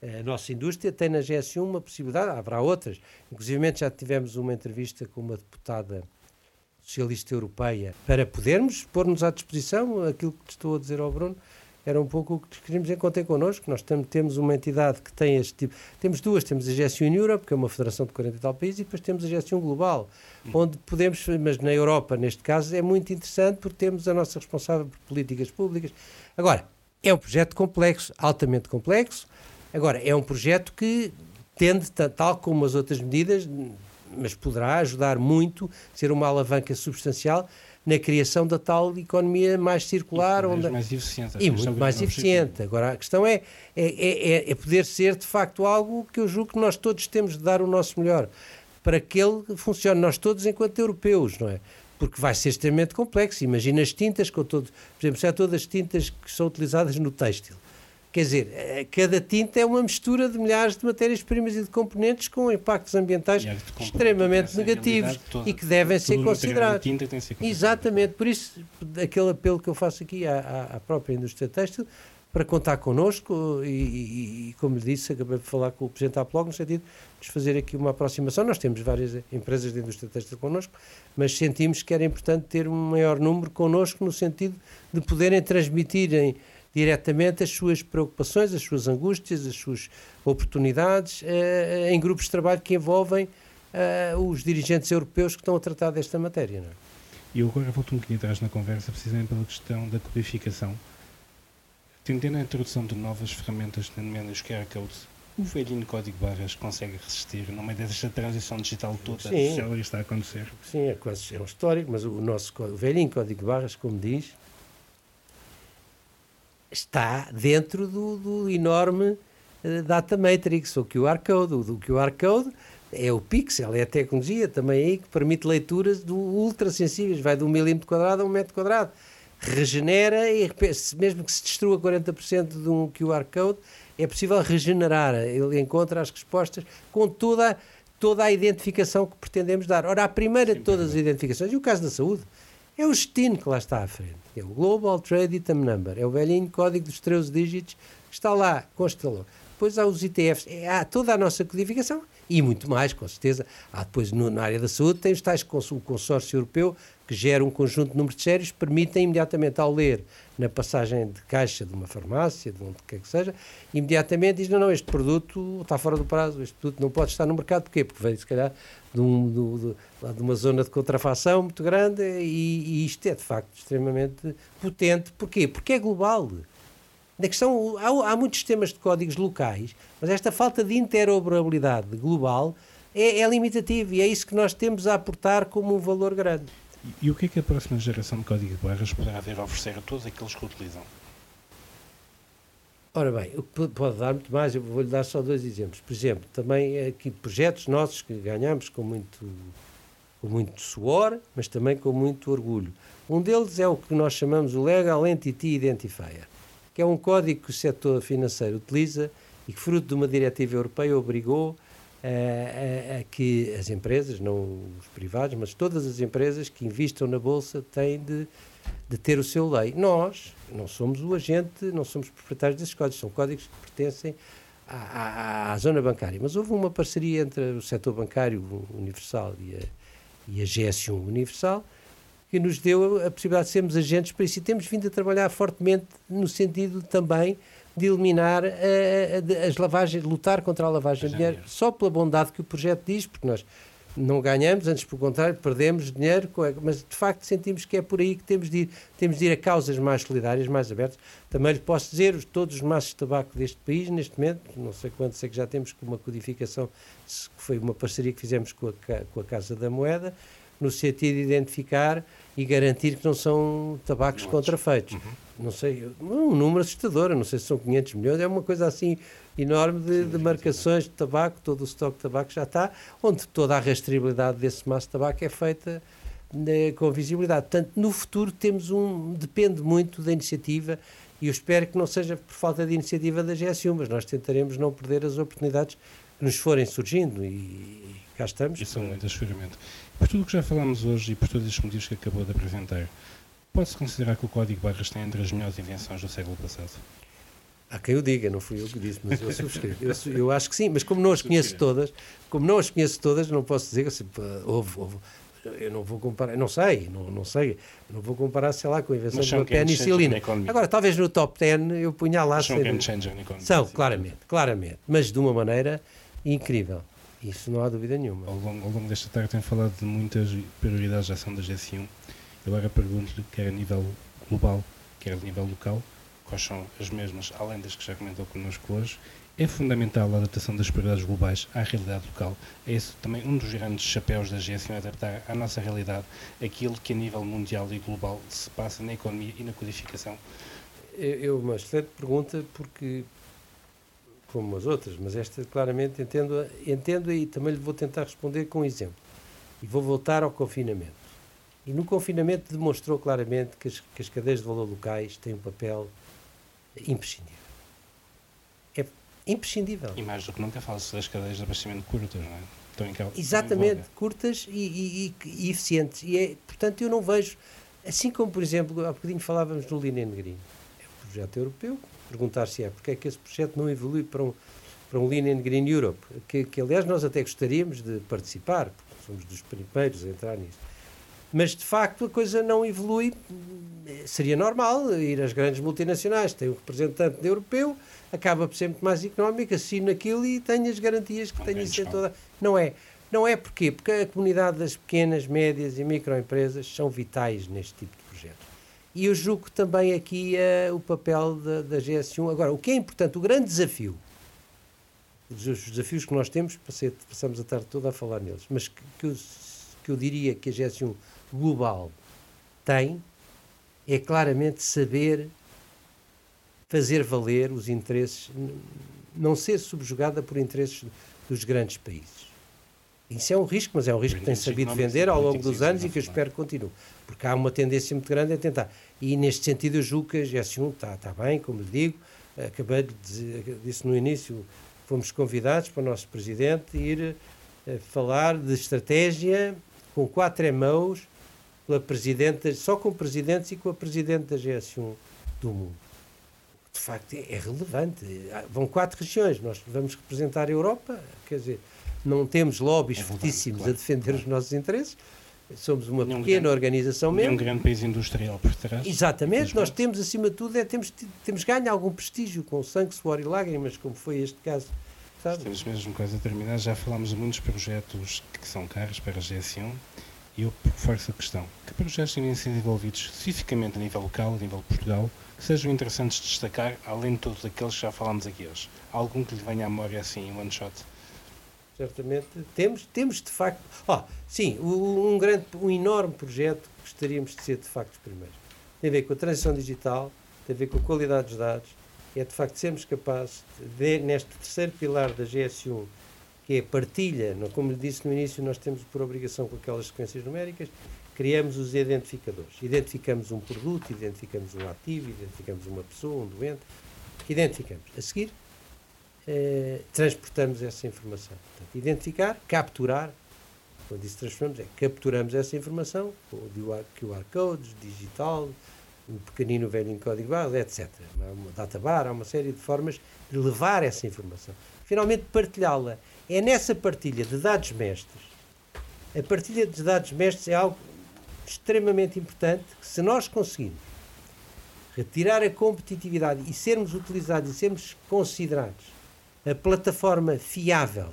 eh, a nossa indústria tem na GS1 uma possibilidade, haverá outras. Inclusive já tivemos uma entrevista com uma deputada socialista europeia, para podermos pôr-nos à disposição aquilo que estou a dizer ao Bruno, era um pouco o que queríamos em contem connosco. Nós temos uma entidade que tem este tipo. Temos duas: temos a GSU Europe, que é uma federação de 40 e tal países, e depois temos a GSU Global, onde podemos, mas na Europa, neste caso, é muito interessante porque temos a nossa responsável por políticas públicas. Agora, é um projeto complexo, altamente complexo. Agora, é um projeto que tende, tal como as outras medidas, mas poderá ajudar muito, ser uma alavanca substancial na criação da tal economia mais circular. E onde... mais eficiente. E muito mais eficiente. Agora, a questão é, é, é, é, poder ser, de facto, algo que eu julgo que nós todos temos de dar o nosso melhor para que ele funcione, nós todos enquanto europeus, não é? Porque vai ser extremamente complexo. Imagina as tintas, com todo, por exemplo, se todas as tintas que são utilizadas no têxtil Quer dizer, eh, cada tinta é uma mistura de milhares de matérias-primas e de componentes com impactos ambientais extremamente negativos toda, e que devem ser considerados. Ser Exatamente, por isso, aquele apelo que eu faço aqui à, à própria indústria têxtil para contar connosco e, e, e, como lhe disse, acabei de falar com o Presidente da Aplog no sentido de fazer aqui uma aproximação. Nós temos várias empresas de indústria têxtil connosco, mas sentimos que era importante ter um maior número connosco no sentido de poderem transmitirem diretamente as suas preocupações, as suas angústias, as suas oportunidades eh, em grupos de trabalho que envolvem eh, os dirigentes europeus que estão a tratar desta matéria. Não é? E eu agora volto um bocadinho atrás na conversa, precisamente pela questão da codificação. Tendendo a introdução de novas ferramentas, nomeadamente os QR codes, o velhinho código barras consegue resistir no meio desta transição digital toda sim, que está a acontecer? Sim, é quase é um histórico, mas o nosso o velhinho código barras, como diz, está dentro do, do enorme uh, Data Matrix, o QR Code. O, QR Code é o pixel, é a tecnologia também aí que permite leituras do ultra sensíveis, vai de um milímetro quadrado a um metro quadrado. Regenera e mesmo que se destrua 40% de um QR Code, é possível regenerar. Ele encontra as respostas com toda, toda a identificação que pretendemos dar. Ora, a primeira de todas as identificações, e o caso da saúde, é o destino que lá está à frente. É o Global Trade Item Number. É o velhinho código dos 13 dígitos que está lá, constelou. Depois há os ITFs, é, há toda a nossa codificação e muito mais, com certeza. Há depois, no, na área da saúde, tem os tais o consórcio europeu que gera um conjunto de números de séries permitem imediatamente, ao ler na passagem de caixa de uma farmácia, de onde quer que seja, imediatamente diz, não, não, este produto está fora do prazo, este produto não pode estar no mercado. Porquê? Porque veio, se calhar, de, um, de, de uma zona de contrafação muito grande e, e, isto é, de facto, extremamente potente. Porquê? Porque é global. Na questão, há, há muitos sistemas de códigos locais, mas esta falta de interoperabilidade global é, é limitativa e é isso que nós temos a aportar como um valor grande. E, o que é que a próxima geração de código de barras poderá haver a oferecer a todos aqueles que utilizam? Ora bem, pode dar muito mais, eu vou-lhe dar só dois exemplos. Por exemplo, também aqui projetos nossos que ganhamos com muito, com muito suor, mas também com muito orgulho. Um deles é o que nós chamamos o Legal Entity Identifier, que é um código que o setor financeiro utiliza e que, fruto de uma diretiva europeia, obrigou a, a, a que as empresas, não os privados, mas todas as empresas que investam na Bolsa têm de de ter o seu lei. Nós não somos o agente, não somos proprietários desses códigos, são códigos que pertencem à, à, à, zona bancária. Mas houve uma parceria entre o setor bancário universal e a, e a GS1 Universal que nos deu a possibilidade de sermos agentes para isso. E temos vindo a trabalhar fortemente no sentido também de eliminar a, a, as lavagens, lutar contra a lavagem de dinheiro, só pela bondade que o projeto diz, porque nós não ganhamos, antes pelo contrário, perdemos dinheiro, mas de facto sentimos que é por aí que temos de ir. Temos de ir a causas mais solidárias, mais abertas. Também lhe posso dizer, todos os maços de tabaco deste país, neste momento, não sei quantos sei que já temos com uma codificação, que foi uma parceria que fizemos com a, com a Casa da Moeda, no sentido de identificar e garantir que não são tabacos contrafeitos. Uhum. Não sei, um número assustador, não sei se são 500 milhões, é uma coisa assim enorme de, de marcações de tabaco, todo o estoque de tabaco já está, onde toda a rastreabilidade desse maço de tabaco é feita né, com visibilidade. Portanto, no futuro temos um, depende muito da iniciativa e eu espero que não seja por falta de iniciativa da GSU, mas nós tentaremos não perder as oportunidades que nos forem surgindo e cá estamos. Isso é muito seguramente. Por tudo o que já falámos hoje e por todos os motivos que acabou de apresentar, pode-se considerar que o Código Barras tem entre as melhores invenções do século passado? Há quem o diga, não fui eu que disse, mas eu subscrevo. Eu, eu acho que sim, mas como não as conheço todas, como não as conheço todas, não posso dizer que houve, houve eu não vou comparar, não sei, não, não sei, não vou comparar, sei lá, com a invenção de uma penicilina. Agora, talvez no top 10 eu punha lá... São game changer na economia. São, claramente, claramente, mas de uma maneira incrível. Isso não há dúvida nenhuma. Ao longo, ao longo desta tarde tem falado de muitas prioridades de ação da GS1. Eu agora pergunto-lhe, quer a nível global, quer a nível local, quais são as mesmas, além das que já comentou connosco hoje, é fundamental a adaptação das prioridades globais à realidade local. É esse também um dos grandes chapéus da GSM, adaptar à nossa realidade aquilo que a nível mundial e global se passa na economia e na codificação. É, é uma excelente pergunta porque, como as outras, mas esta claramente entendo, entendo e também lhe vou tentar responder com um exemplo. E vou voltar ao confinamento. E no confinamento demonstrou claramente que as, que as cadeias de valor locais têm um papel imprescindível imprescindível. E mais do que nunca fala-se das cadeias de abastecimento curtas, não é? Estão em causa, Exatamente, curtas e, e, e, eficientes. E é, portanto, eu não vejo, assim como, por exemplo, há bocadinho falávamos do Linen Green, é um projeto europeu, perguntar se é porque é que esse projeto não evolui para um, para um Linen Green Europe, que, que aliás nós até gostaríamos de participar, porque somos dos primeiros a entrar nisso. Mas de facto a coisa não evolui, seria normal ir às grandes multinacionais, tem um representante europeu, acaba por ser muito mais económico, assino aquilo e tenho as garantias que tenho isso em toda. Não é. Não é porquê? Porque a comunidade das pequenas, médias e microempresas são vitais neste tipo de projetos. E eu julgo também aqui uh, o papel da, da GS1. Agora, o que é importante, o grande desafio, os, os desafios que nós temos, passamos a tarde toda a falar neles, mas que, que, eu, que eu diria que a GS1 global tem, é claramente saber fazer valer os interesses, não ser subjugada por interesses dos grandes países. Isso é um risco, mas é um risco que tem sabido vender ao longo dos anos e que eu espero que continue. Porque há uma tendência muito grande a tentar. E neste sentido eu julgo que a GS1 está, está bem, como lhe digo. Acabei de dizer, disse no início, fomos convidados para o nosso presidente ir a falar de estratégia com quatro mãos pela presidente, só com presidentes e com a presidente da GS1 do mundo de facto é relevante. Vão quatro regiões, nós vamos representar a Europa, quer dizer, não temos lobbies é fortíssimos claro, a defender os nossos interesses, somos uma pequena grande, organização mesmo. um grande país industrial por trás. Exatamente, nós temos acima de tudo, é, temos, temos ganho algum prestígio com sangue, suor e lágrimas, como foi este caso. Sabe? Temos mesmo quase a terminar, já falámos de muitos projetos que são caros para a GS1 e eu reforço a questão, que projetos têm sido desenvolvidos especificamente a nível local, a nível de Portugal, que sejam interessantes de destacar, além de todos aqueles que já falámos aqui hoje? Algum que lhe venha à memória assim, em one shot? Certamente. Temos, temos de facto. Oh, sim, um, grande, um enorme projeto que gostaríamos de ser de facto os primeiros. Tem a ver com a transição digital, tem a ver com a qualidade dos dados, é de facto sermos capazes de, neste terceiro pilar da GS1, que é a partilha, como lhe disse no início, nós temos por obrigação com aquelas sequências numéricas, criamos os identificadores. Identificamos um produto, identificamos um ativo, identificamos uma pessoa, um doente, identificamos. A seguir, eh, transportamos essa informação. Portanto, identificar, capturar, quando diz transformamos, é capturamos essa informação, o QR codes, digital, um pequenino velho código base, etc. Uma data bar, há uma série de formas de levar essa informação. Finalmente, partilhá-la. É nessa partilha de dados mestres. A partilha de dados mestres é algo extremamente importante que se nós conseguirmos retirar a competitividade e sermos utilizados e sermos considerados a plataforma fiável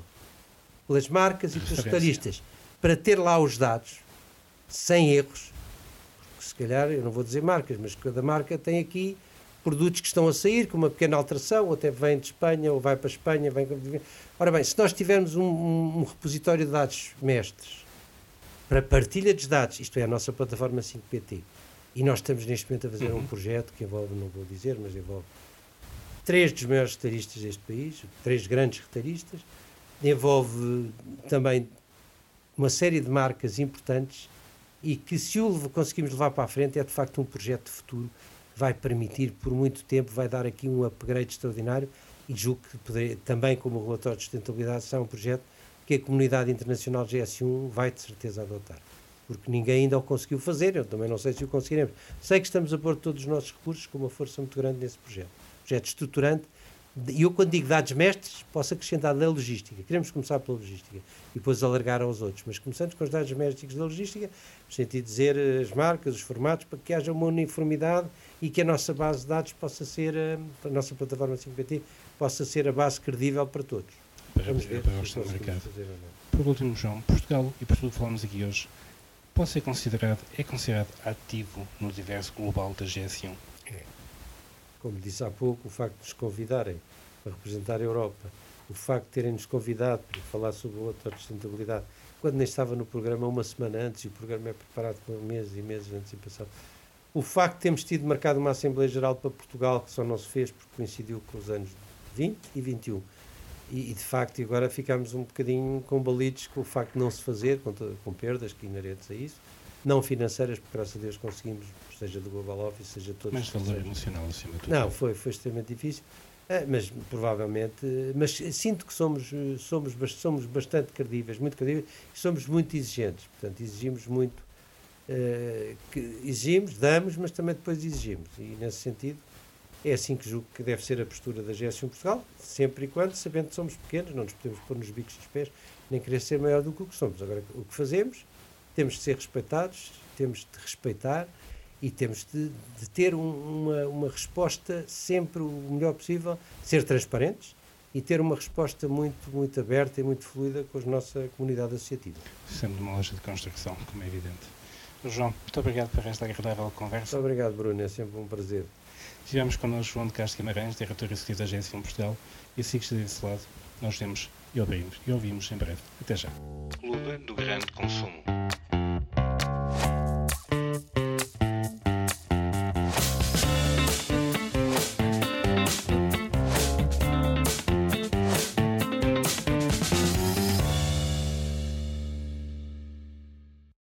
pelas marcas e pelos retalhistas para ter lá os dados sem erros, porque se calhar, eu não vou dizer marcas, mas cada marca tem aqui produtos que estão a sair com uma pequena alteração, ou até vem de Espanha, ou vai para a Espanha. Vem... Ora bem, se nós tivermos um, um, um repositório de dados mestres para partilha dos dados, isto é a nossa plataforma 5PT. E nós estamos neste momento a fazer uhum. um projeto que envolve, não vou dizer, mas envolve três dos maiores retalhistas deste país, três grandes retalhistas, envolve também uma série de marcas importantes e que se o conseguimos levar para a frente é de facto um projeto de futuro vai permitir por muito tempo, vai dar aqui um upgrade extraordinário e julgo que também como relatório de sustentabilidade será um projeto que a comunidade internacional GS1 vai de certeza adotar. Porque ninguém ainda o conseguiu fazer, eu também não sei se o conseguiremos. Sei que estamos a pôr todos os nossos recursos com uma força muito grande nesse projeto. Projeto estruturante E eu, quando digo dados mestres, posso acrescentar da logística. Queremos começar pela logística e depois alargar aos outros. Mas começando com os dados mestres da logística, no sentido de dizer eh, as marcas, os formatos, para que haja uma uniformidade e que a nossa base de dados possa ser, eh, a nossa plataforma 5PT, possa ser a base credível para todos. Para, Vamos ver para o mercado. Por último, João, Portugal, e por tudo que falamos aqui hoje, pode ser considerado, é considerado ativo no universo global da GS1? É. Como disse há pouco, o facto de nos convidarem para representar a Europa, o facto de terem-nos convidado para falar sobre outra sustentabilidade, quando nem estava no programa uma semana antes, e o programa é preparado com meses e meses de antecipação. O facto de termos tido marcado uma Assembleia Geral para Portugal, que só não se fez porque coincidiu com os anos 20 e 21. E, e de facto, agora ficámos um bocadinho combalidos com o facto de não se fazer, com, com perdas que inerentes a isso, não financeiras, porque graças a Deus conseguimos, seja do Global Office, seja todos. Mas valor emocional acima de tudo. Não, foi, foi extremamente difícil. É, mas provavelmente, mas sinto que somos, somos, somos bastante credíveis, muito credíveis, e somos muito exigentes. Portanto, exigimos muito, uh, que exigimos, damos, mas também depois exigimos. E nesse sentido, é assim que julgo que deve ser a postura da GS1 Portugal, sempre e quando, sabendo que somos pequenos, não nos podemos pôr nos bicos dos pés, nem querer ser maior do que o que somos. Agora, o que fazemos, temos de ser respeitados, temos de respeitar e temos de, de ter um, uma, uma resposta sempre o melhor possível, ser transparentes e ter uma resposta muito, muito aberta e muito fluida com a nossa comunidade associativa. Sempre uma loja de construção, como é evidente. João, muito obrigado por esta agradável conversa. Muito obrigado, Bruno, é sempre um prazer. Tivemos connosco João de Castro Guimarães, diretor executivo da Agência em Portugal, e assim que está desse lado, nós vemos e ouvimos, e ouvimos em breve. Até já. Clube do Grande Consumo.